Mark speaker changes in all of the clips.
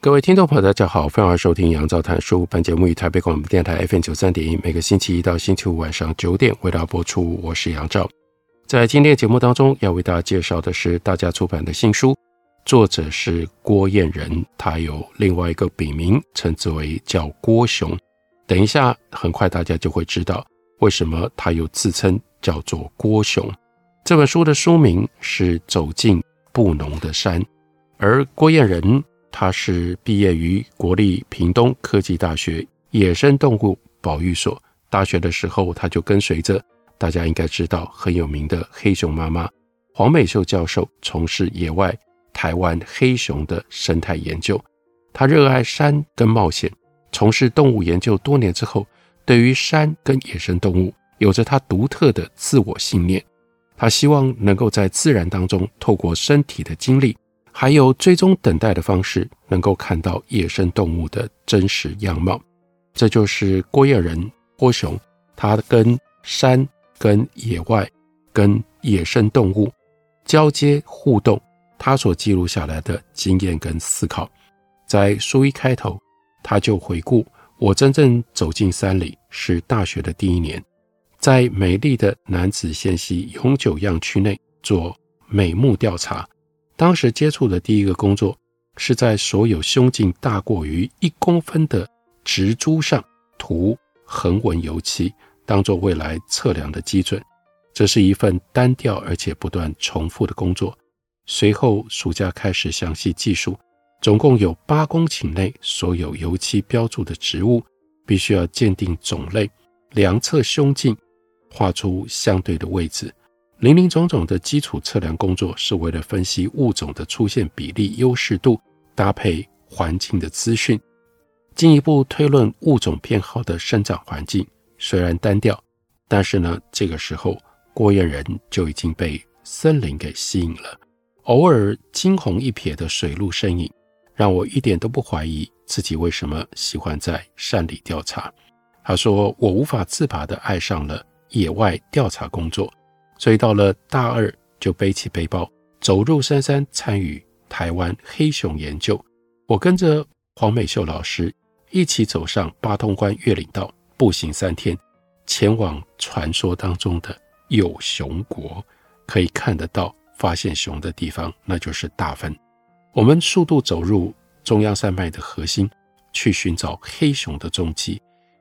Speaker 1: 各位听众朋友，大家好，欢迎收听杨照谈书。本节目于台北广播电台 FM 九三点一，每个星期一到星期五晚上九点为大家播出。我是杨照。在今天的节目当中，要为大家介绍的是大家出版的新书，作者是郭彦仁，他有另外一个笔名，称之为叫郭雄。等一下，很快大家就会知道为什么他又自称叫做郭雄。这本书的书名是《走进布农的山》，而郭彦仁。他是毕业于国立屏东科技大学野生动物保育所。大学的时候，他就跟随着大家应该知道很有名的黑熊妈妈黄美秀教授，从事野外台湾黑熊的生态研究。他热爱山跟冒险，从事动物研究多年之后，对于山跟野生动物有着他独特的自我信念。他希望能够在自然当中，透过身体的经历。还有追踪等待的方式，能够看到野生动物的真实样貌。这就是郭业人郭雄，他跟山、跟野外、跟野生动物交接互动，他所记录下来的经验跟思考。在书一开头，他就回顾：我真正走进山里是大学的第一年，在美丽的楠梓线溪永久样区内做美目调查。当时接触的第一个工作，是在所有胸径大过于一公分的植株上涂横纹油漆，当做未来测量的基准。这是一份单调而且不断重复的工作。随后暑假开始详细计数，总共有八公顷内所有油漆标注的植物，必须要鉴定种类，量测胸径，画出相对的位置。林林总总的基础测量工作，是为了分析物种的出现比例、优势度，搭配环境的资讯，进一步推论物种偏好的生长环境。虽然单调，但是呢，这个时候郭彦仁就已经被森林给吸引了。偶尔惊鸿一瞥的水路身影，让我一点都不怀疑自己为什么喜欢在山里调查。他说：“我无法自拔地爱上了野外调查工作。”所以到了大二，就背起背包走入深山，参与台湾黑熊研究。我跟着黄美秀老师一起走上八通关越岭道，步行三天，前往传说当中的有熊国。可以看得到发现熊的地方，那就是大分。我们速度走入中央山脉的核心，去寻找黑熊的踪迹。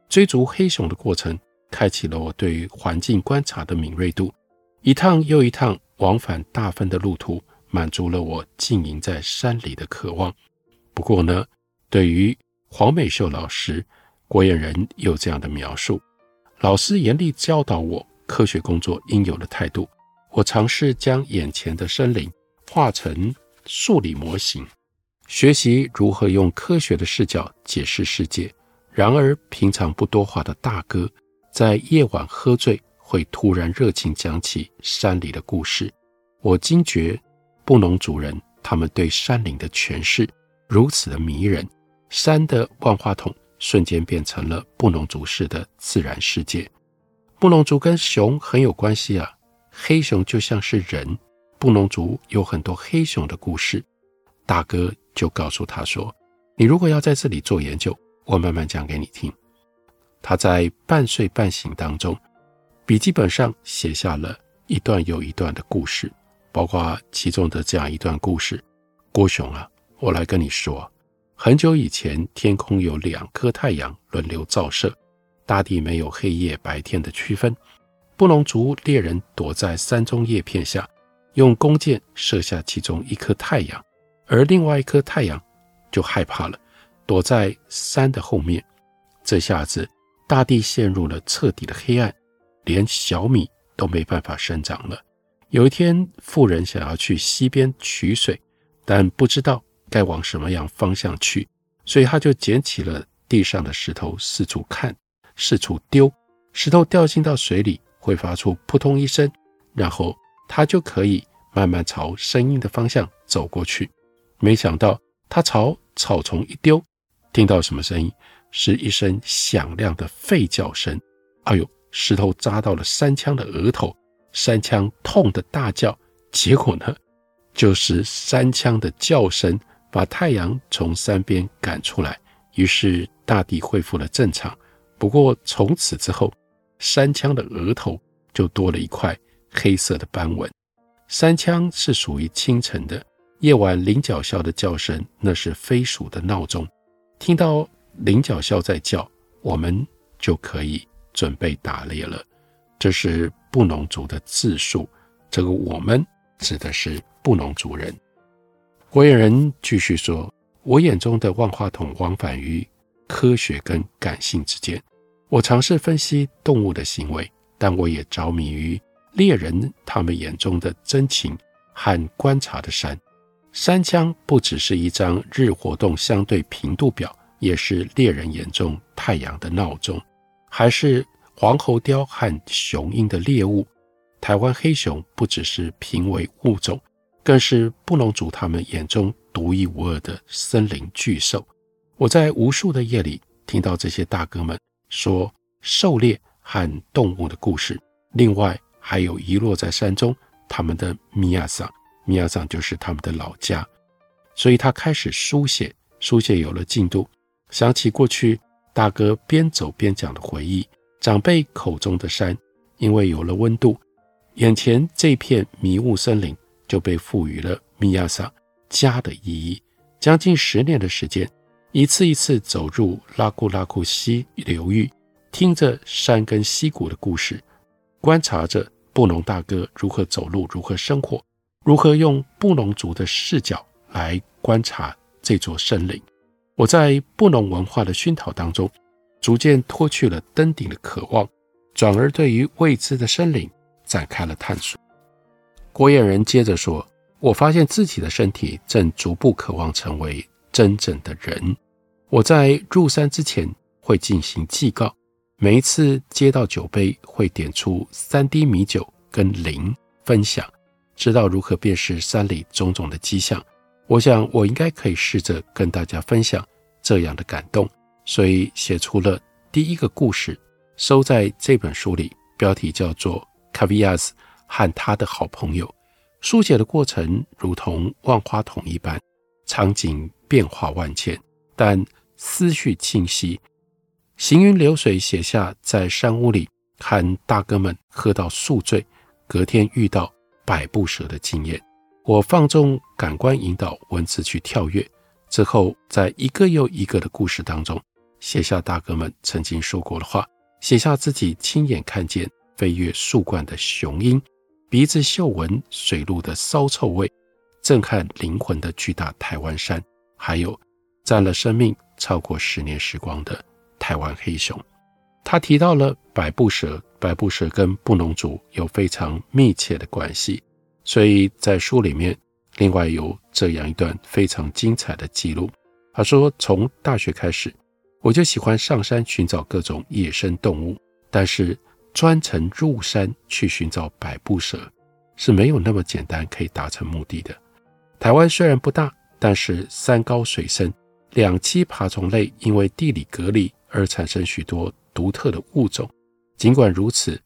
Speaker 1: 追逐黑熊的过程，开启了我对于环境观察的敏锐度。一趟又一趟往返大分的路途，满足了我经营在山里的渴望。不过呢，对于黄美秀老师，郭彦仁有这样的描述：老师严厉教导我科学工作应有的态度。我尝试将眼前的森林画成数理模型，学习如何用科学的视角解释世界。然而，平常不多话的大哥，在夜晚喝醉。会突然热情讲起山里的故事，我惊觉布农族人他们对山林的诠释如此的迷人，山的万花筒瞬间变成了布农族式的自然世界。布农族跟熊很有关系啊，黑熊就像是人，布农族有很多黑熊的故事。大哥就告诉他说：“你如果要在这里做研究，我慢慢讲给你听。”他在半睡半醒当中。笔记本上写下了一段又一段的故事，包括其中的这样一段故事：郭雄啊，我来跟你说，很久以前，天空有两颗太阳轮流照射，大地没有黑夜白天的区分。布农族猎人躲在山中叶片下，用弓箭射下其中一颗太阳，而另外一颗太阳就害怕了，躲在山的后面。这下子，大地陷入了彻底的黑暗。连小米都没办法生长了，有一天，妇人想要去溪边取水，但不知道该往什么样方向去，所以他就捡起了地上的石头，四处看，四处丢。石头掉进到水里，会发出扑通一声，然后他就可以慢慢朝声音的方向走过去。没想到，他朝草丛一丢，听到什么声音？是一声响亮的吠叫声。哎呦，石头扎到了山枪的额头。山枪痛得大叫，结果呢，就是山枪的叫声把太阳从山边赶出来，于是大地恢复了正常。不过从此之后，山枪的额头就多了一块黑色的斑纹。山枪是属于清晨的，夜晚菱角鸮的叫声那是飞鼠的闹钟。听到菱角鸮在叫，我们就可以准备打猎了。这是布农族的自述，这个我们指的是布农族人。郭彦仁继续说：“我眼中的万花筒往返于科学跟感性之间。我尝试分析动物的行为，但我也着迷于猎人他们眼中的真情和观察的山。山羌不只是一张日活动相对频度表，也是猎人眼中太阳的闹钟，还是。”黄喉貂和雄鹰的猎物，台湾黑熊不只是濒危物种，更是布农族他们眼中独一无二的森林巨兽。我在无数的夜里听到这些大哥们说狩猎和动物的故事，另外还有遗落在山中他们的米亚桑，米亚桑就是他们的老家，所以他开始书写，书写有了进度，想起过去大哥边走边讲的回忆。长辈口中的山，因为有了温度，眼前这片迷雾森林就被赋予了米亚萨家的意义。将近十年的时间，一次一次走入拉库拉库溪流域，听着山跟溪谷的故事，观察着布农大哥如何走路、如何生活、如何用布农族的视角来观察这座森林。我在布农文化的熏陶当中。逐渐脱去了登顶的渴望，转而对于未知的森林展开了探索。郭彦仁接着说：“我发现自己的身体正逐步渴望成为真正的人。我在入山之前会进行祭告，每一次接到酒杯会点出三滴米酒跟灵分享，知道如何辨识山里种种的迹象。我想我应该可以试着跟大家分享这样的感动。”所以写出了第一个故事，收在这本书里，标题叫做《卡维亚斯和他的好朋友》。书写的过程如同万花筒一般，场景变化万千，但思绪清晰。行云流水写下在山屋里看大哥们喝到宿醉，隔天遇到百步蛇的经验。我放纵感官引导文字去跳跃，之后在一个又一个的故事当中。写下大哥们曾经说过的话，写下自己亲眼看见飞越树冠的雄鹰，鼻子嗅闻水路的骚臭味，震撼灵魂的巨大台湾山，还有占了生命超过十年时光的台湾黑熊。他提到了百步蛇，百步蛇跟布农族有非常密切的关系，所以在书里面另外有这样一段非常精彩的记录。他说，从大学开始。我就喜欢上山寻找各种野生动物，但是专程入山去寻找百步蛇是没有那么简单可以达成目的的。台湾虽然不大，但是山高水深，两栖爬虫类因为地理隔离而产生许多独特的物种。尽管如此，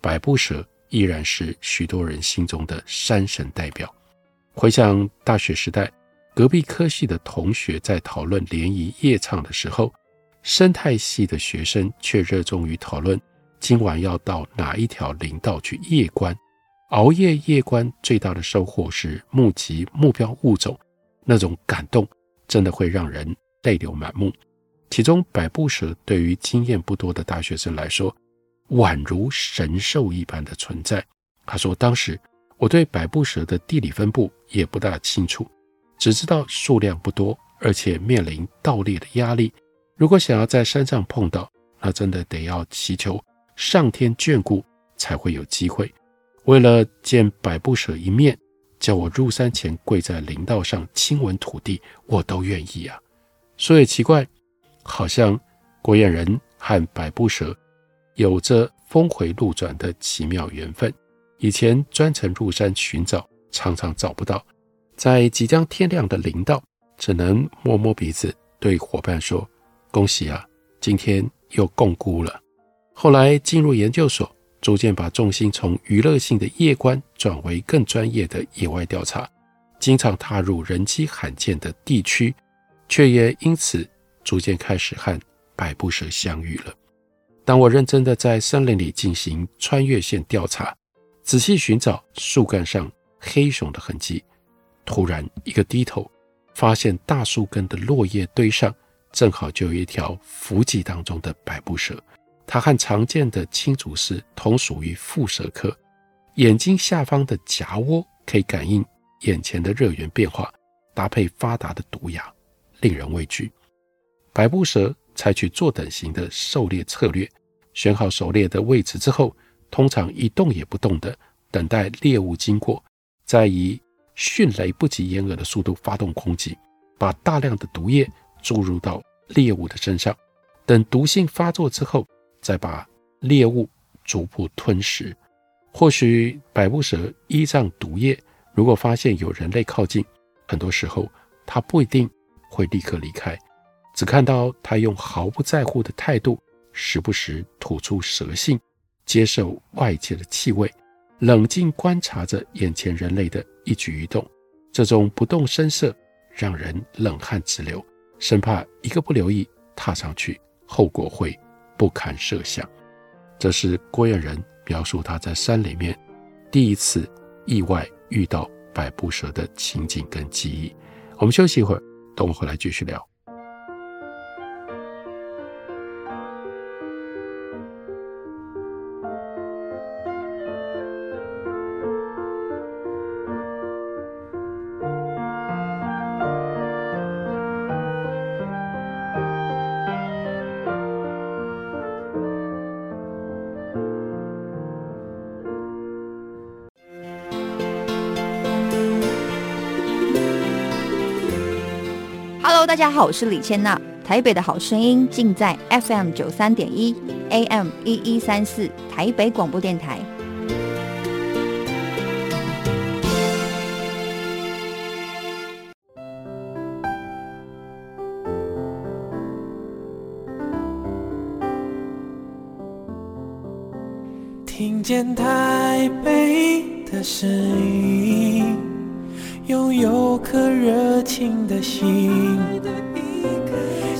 Speaker 1: 百步蛇依然是许多人心中的山神代表。回想大学时代，隔壁科系的同学在讨论联谊夜唱的时候，生态系的学生却热衷于讨论今晚要到哪一条林道去夜观。熬夜夜观最大的收获是目击目标物种，那种感动真的会让人泪流满目。其中百步蛇对于经验不多的大学生来说，宛如神兽一般的存在。他说：“当时我对百步蛇的地理分布也不大清楚，只知道数量不多，而且面临盗猎的压力。”如果想要在山上碰到，那真的得要祈求上天眷顾才会有机会。为了见百步蛇一面，叫我入山前跪在林道上亲吻土地，我都愿意啊。说也奇怪，好像郭燕人和百步蛇有着峰回路转的奇妙缘分。以前专程入山寻找，常常找不到，在即将天亮的林道，只能摸摸鼻子，对伙伴说：“恭喜啊，今天又共估了。”后来进入研究所，逐渐把重心从娱乐性的夜观转为更专业的野外调查，经常踏入人迹罕见的地区，却也因此逐渐开始和百步蛇相遇了。当我认真地在森林里进行穿越线调查，仔细寻找树干上黑熊的痕迹，突然一个低头，发现大树根的落叶堆上，正好就有一条伏击当中的百步蛇。它和常见的青竹丝同属于腹蛇科，眼睛下方的颊窝可以感应眼前的热源变化，搭配发达的毒牙，令人畏惧。百步蛇采取坐等型的狩猎策略，选好狩猎的位置之后，通常一动也不动地等待猎物经过，再以迅雷不及掩耳的速度发动攻击，把大量的毒液注入到猎物的身上，等毒性发作之后。再把猎物逐步吞食。或许百步蛇依仗毒液，如果发现有人类靠近，很多时候它不一定会立刻离开，只看到它用毫不在乎的态度，时不时吐出蛇信，接受外界的气味，冷静观察着眼前人类的一举一动。这种不动声色让人冷汗直流，生怕一个不留意踏上去，后果会。不堪设想，这是郭燕人描述他在山里面第一次意外遇到百步蛇的情景跟记忆。我们休息一会儿，等我回来继续聊。
Speaker 2: 大家好，我是李千娜。台北的好声音尽在 FM 九三点一，AM 一一三四，台北广播电台。
Speaker 3: 听见台北的声音。拥有颗热情的心，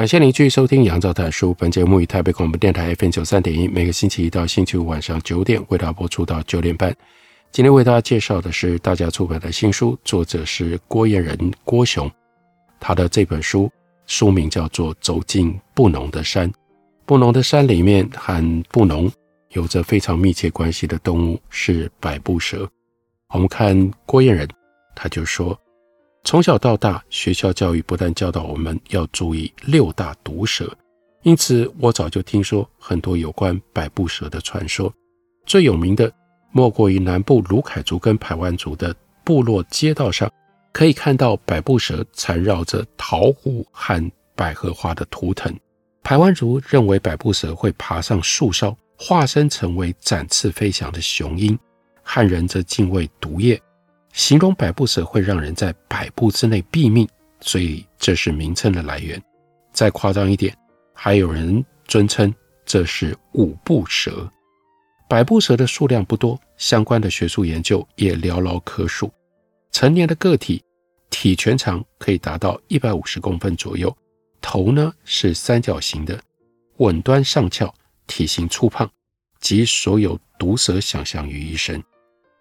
Speaker 1: 感谢您继续收听《杨照谈书》。本节目以台北广播电台 FM 九三点一，每个星期一到星期五晚上九点为大家播出到九点半。今天为大家介绍的是大家出版的新书，作者是郭燕仁郭雄。他的这本书书名叫做《走进布农的山》。布农的山里面和布农有着非常密切关系的动物是百步蛇。我们看郭燕仁，他就说。从小到大，学校教育不但教导我们要注意六大毒蛇，因此我早就听说很多有关百步蛇的传说。最有名的莫过于南部鲁凯族跟排湾族的部落街道上，可以看到百步蛇缠绕着桃胡和百合花的图腾。排湾族认为百步蛇会爬上树梢，化身成为展翅飞翔的雄鹰；汉人则敬畏毒液。形容百步蛇会让人在百步之内毙命，所以这是名称的来源。再夸张一点，还有人尊称这是五步蛇。百步蛇的数量不多，相关的学术研究也寥寥可数。成年的个体体全长可以达到一百五十公分左右，头呢是三角形的，吻端上翘，体型粗胖，集所有毒蛇想象于一身。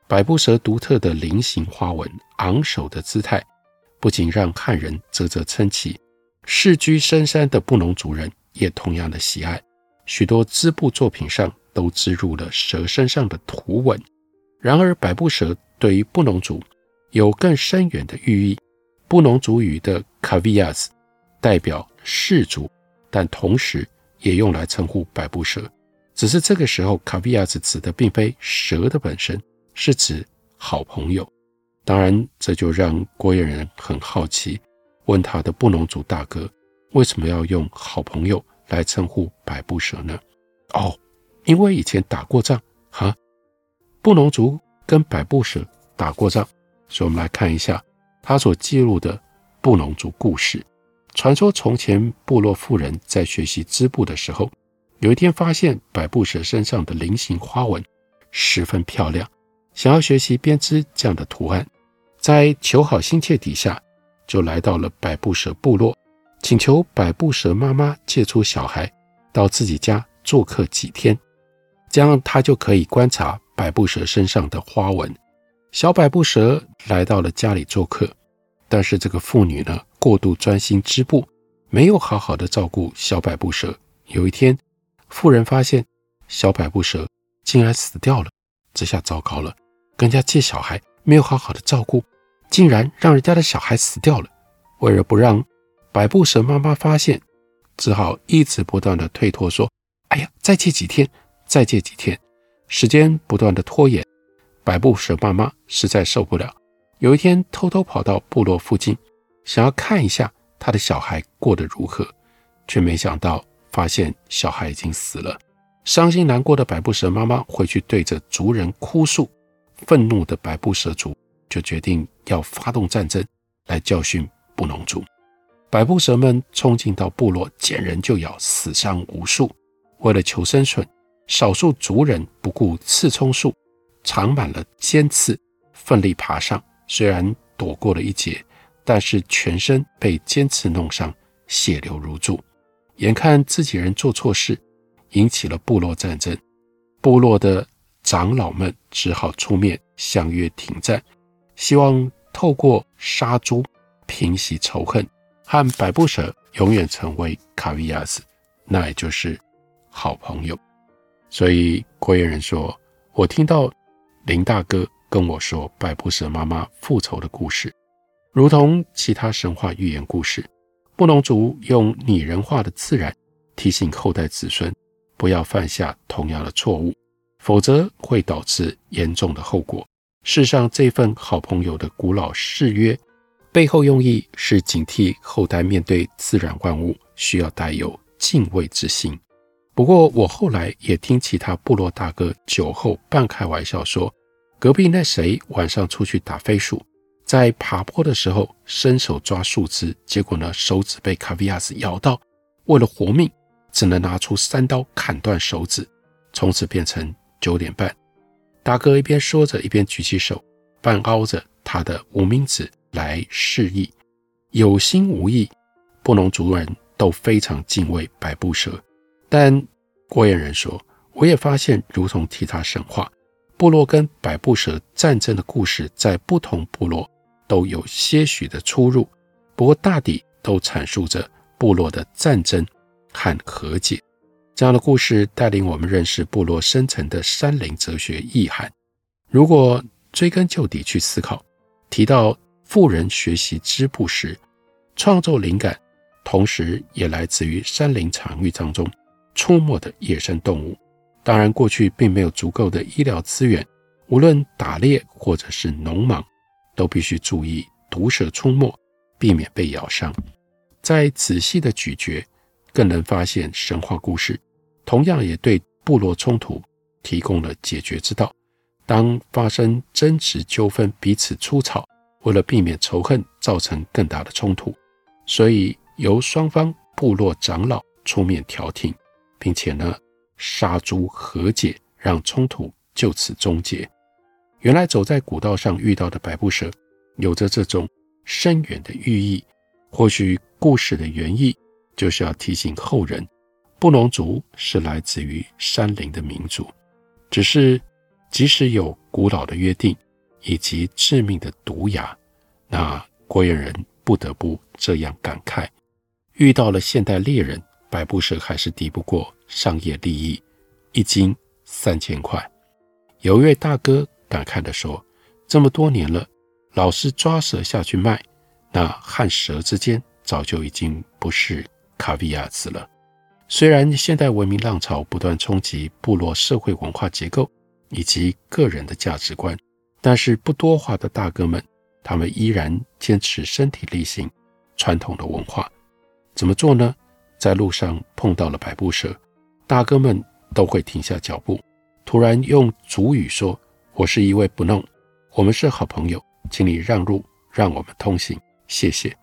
Speaker 1: 百步蛇独特的菱形花纹、昂首的姿态，不仅让汉人啧啧称奇，世居深山的布农族人也同样的喜爱。许多织布作品上都织入了蛇身上的图文。然而，百步蛇对于布农族有更深远的寓意。布农族语的 “kavias” 代表氏族，但同时也用来称呼百步蛇。只是这个时候，kavias 指的并非蛇的本身。是指好朋友，当然这就让郭燕人很好奇，问他的布农族大哥为什么要用好朋友来称呼百步蛇呢？哦，因为以前打过仗哈，布农族跟百步蛇打过仗，所以我们来看一下他所记录的布农族故事。传说从前部落妇人在学习织布的时候，有一天发现百步蛇身上的菱形花纹十分漂亮。想要学习编织这样的图案，在求好心切底下，就来到了百步蛇部落，请求百步蛇妈妈借出小孩到自己家做客几天，这样他就可以观察百步蛇身上的花纹。小百步蛇来到了家里做客，但是这个妇女呢，过度专心织布，没有好好的照顾小百步蛇。有一天，妇人发现小百步蛇竟然死掉了，这下糟糕了。跟人家借小孩，没有好好的照顾，竟然让人家的小孩死掉了。为了不让百步蛇妈妈发现，只好一直不断的推脱说：“哎呀，再借几天，再借几天。”时间不断的拖延，百步蛇妈妈实在受不了，有一天偷偷跑到部落附近，想要看一下他的小孩过得如何，却没想到发现小孩已经死了。伤心难过的百步蛇妈妈回去对着族人哭诉。愤怒的百步蛇族就决定要发动战争来教训布农族。百步蛇们冲进到部落，见人就咬，死伤无数。为了求生存，少数族人不顾刺葱树长满了尖刺，奋力爬上。虽然躲过了一劫，但是全身被尖刺弄伤，血流如注。眼看自己人做错事，引起了部落战争，部落的。长老们只好出面相约停战，希望透过杀猪平息仇恨，和百步蛇永远成为卡维亚斯，那也就是好朋友。所以郭彦仁说：“我听到林大哥跟我说百步蛇妈妈复仇的故事，如同其他神话寓言故事，布农族用拟人化的自然提醒后代子孙不要犯下同样的错误。”否则会导致严重的后果。世上这份好朋友的古老誓约，背后用意是警惕后代面对自然万物需要带有敬畏之心。不过，我后来也听其他部落大哥酒后半开玩笑说，隔壁那谁晚上出去打飞鼠，在爬坡的时候伸手抓树枝，结果呢手指被卡维亚斯咬到，为了活命，只能拿出三刀砍断手指，从此变成。九点半，大哥一边说着，一边举起手，半凹着他的无名指来示意。有心无意，布农族人都非常敬畏百步蛇。但郭彦人说，我也发现，如同其他神话，部落跟百步蛇战争的故事，在不同部落都有些许的出入，不过大抵都阐述着部落的战争和和解。这样的故事带领我们认识部落深层的山林哲学意涵。如果追根究底去思考，提到富人学习织布时，创作灵感同时也来自于山林场域当中出没的野生动物。当然，过去并没有足够的医疗资源，无论打猎或者是农忙，都必须注意毒蛇出没，避免被咬伤。再仔细的咀嚼，更能发现神话故事。同样也对部落冲突提供了解决之道。当发生争执纠纷，彼此出草，为了避免仇恨造成更大的冲突，所以由双方部落长老出面调停，并且呢杀猪和解，让冲突就此终结。原来走在古道上遇到的白布蛇，有着这种深远的寓意。或许故事的原意就是要提醒后人。布农族是来自于山林的民族，只是即使有古老的约定以及致命的毒牙，那郭彦仁不得不这样感慨：遇到了现代猎人，百步蛇还是敌不过商业利益，一斤三千块。有一位大哥感慨地说：“这么多年了，老是抓蛇下去卖，那和蛇之间早就已经不是卡比亚子了。虽然现代文明浪潮不断冲击部落社会文化结构以及个人的价值观，但是不多话的大哥们，他们依然坚持身体力行传统的文化。怎么做呢？在路上碰到了百步蛇，大哥们都会停下脚步。”突然用主语说：“我是一位布弄，我们是好朋友，请你让路，让我们通行，谢谢。”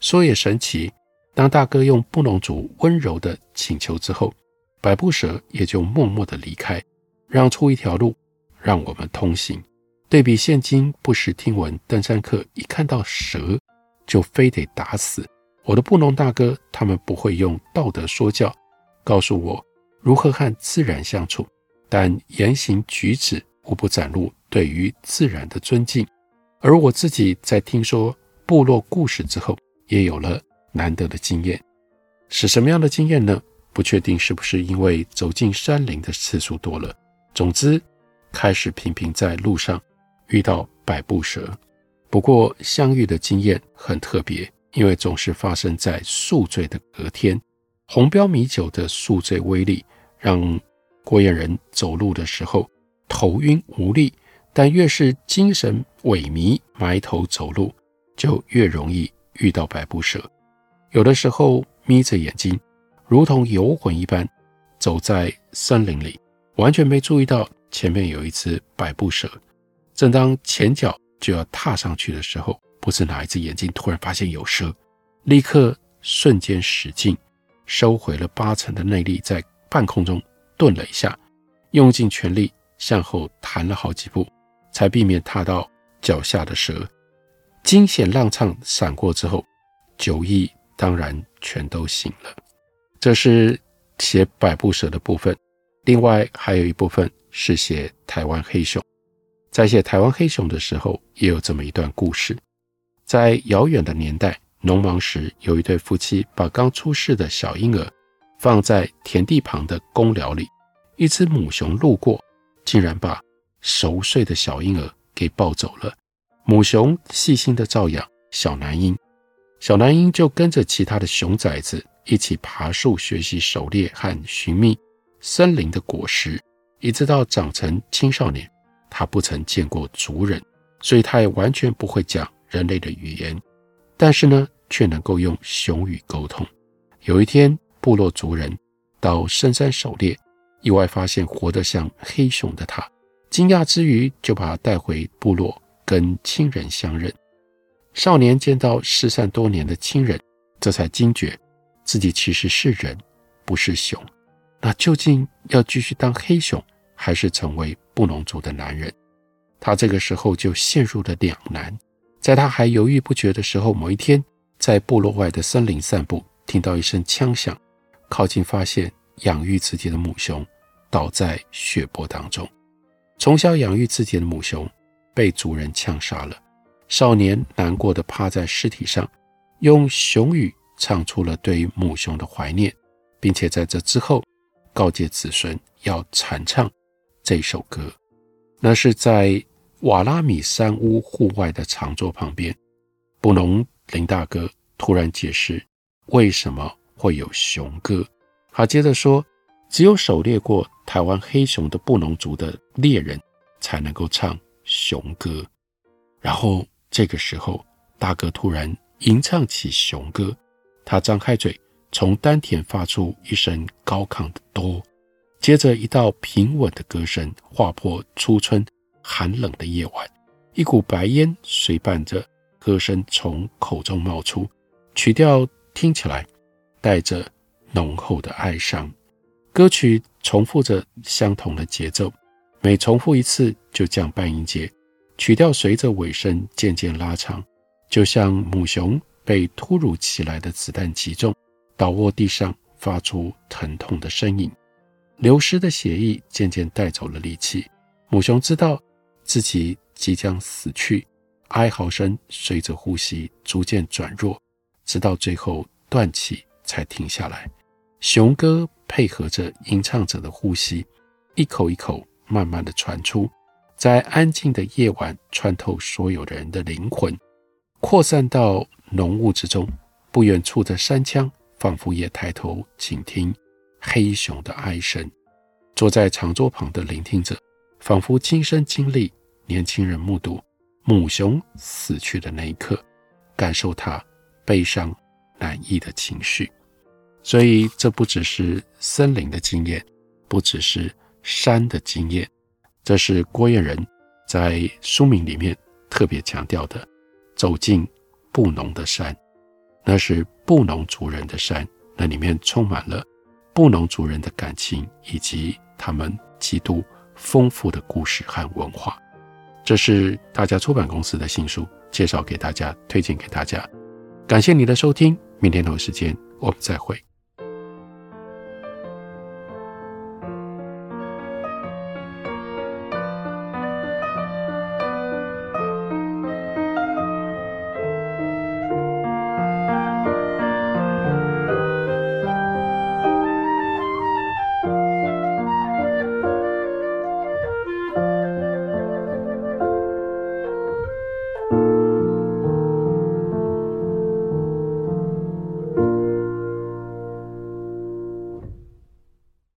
Speaker 1: 说也神奇，当大哥用布农族温柔的请求之后，百步蛇也就默默地离开，让出一条路，让我们通行。对比现今不时听闻登山客一看到蛇就非得打死，我的布农大哥他们不会用道德说教告诉我如何和自然相处。但言行举止无不展露对于自然的尊敬，而我自己在听说部落故事之后，也有了难得的经验。是什么样的经验呢？不确定是不是因为走进山林的次数多了。总之，开始频频在路上遇到百步蛇。不过相遇的经验很特别，因为总是发生在宿醉的隔天。红标米酒的宿醉威力让。郭彦仁走路的时候头晕无力，但越是精神萎靡、埋头走路，就越容易遇到百步蛇。有的时候眯着眼睛，如同游魂一般，走在森林里，完全没注意到前面有一只百步蛇。正当前脚就要踏上去的时候，不知哪一只眼睛突然发现有蛇，立刻瞬间使劲收回了八成的内力，在半空中。顿了一下，用尽全力向后弹了好几步，才避免踏到脚下的蛇。惊险浪唱闪过之后，酒意当然全都醒了。这是写百步蛇的部分，另外还有一部分是写台湾黑熊。在写台湾黑熊的时候，也有这么一段故事：在遥远的年代，农忙时，有一对夫妻把刚出世的小婴儿。放在田地旁的公寮里，一只母熊路过，竟然把熟睡的小婴儿给抱走了。母熊细心的照养小男婴，小男婴就跟着其他的熊崽子一起爬树学习狩猎和寻觅森林的果实，一直到长成青少年。他不曾见过族人，所以他也完全不会讲人类的语言，但是呢，却能够用熊语沟通。有一天，部落族人到深山狩猎，意外发现活得像黑熊的他，惊讶之余就把他带回部落跟亲人相认。少年见到失散多年的亲人，这才惊觉自己其实是人，不是熊。那究竟要继续当黑熊，还是成为布农族的男人？他这个时候就陷入了两难。在他还犹豫不决的时候，某一天在部落外的森林散步，听到一声枪响。靠近，发现养育自己的母熊倒在血泊当中。从小养育自己的母熊被族人枪杀了，少年难过地趴在尸体上，用熊语唱出了对母熊的怀念，并且在这之后告诫子孙要传唱这首歌。那是在瓦拉米山屋户外的长桌旁边，布农林大哥突然解释为什么。会有熊歌，他接着说，只有狩猎过台湾黑熊的布农族的猎人才能够唱熊歌。然后这个时候，大哥突然吟唱起雄歌，他张开嘴，从丹田发出一声高亢的哆，接着一道平稳的歌声划破初春寒冷的夜晚，一股白烟随伴着歌声从口中冒出，曲调听起来。带着浓厚的哀伤，歌曲重复着相同的节奏，每重复一次就降半音阶，曲调随着尾声渐渐拉长，就像母熊被突如其来的子弹击中，倒卧地上发出疼痛的呻吟，流失的血液渐渐带走了力气。母熊知道自己即将死去，哀嚎声随着呼吸逐渐转弱，直到最后断气才停下来。雄歌配合着吟唱者的呼吸，一口一口慢慢的传出，在安静的夜晚穿透所有人的灵魂，扩散到浓雾之中。不远处的山羌仿佛也抬头倾听黑熊的哀声。坐在长桌旁的聆听者，仿佛亲身经历年轻人目睹母熊死去的那一刻，感受他悲伤难抑的情绪。所以，这不只是森林的经验，不只是山的经验，这是郭燕仁在书名里面特别强调的：走进布农的山，那是布农族人的山，那里面充满了布农族人的感情以及。他们极度丰富的故事和文化，这是大家出版公司的新书，介绍给大家，推荐给大家。感谢你的收听，明天同一时间我们再会。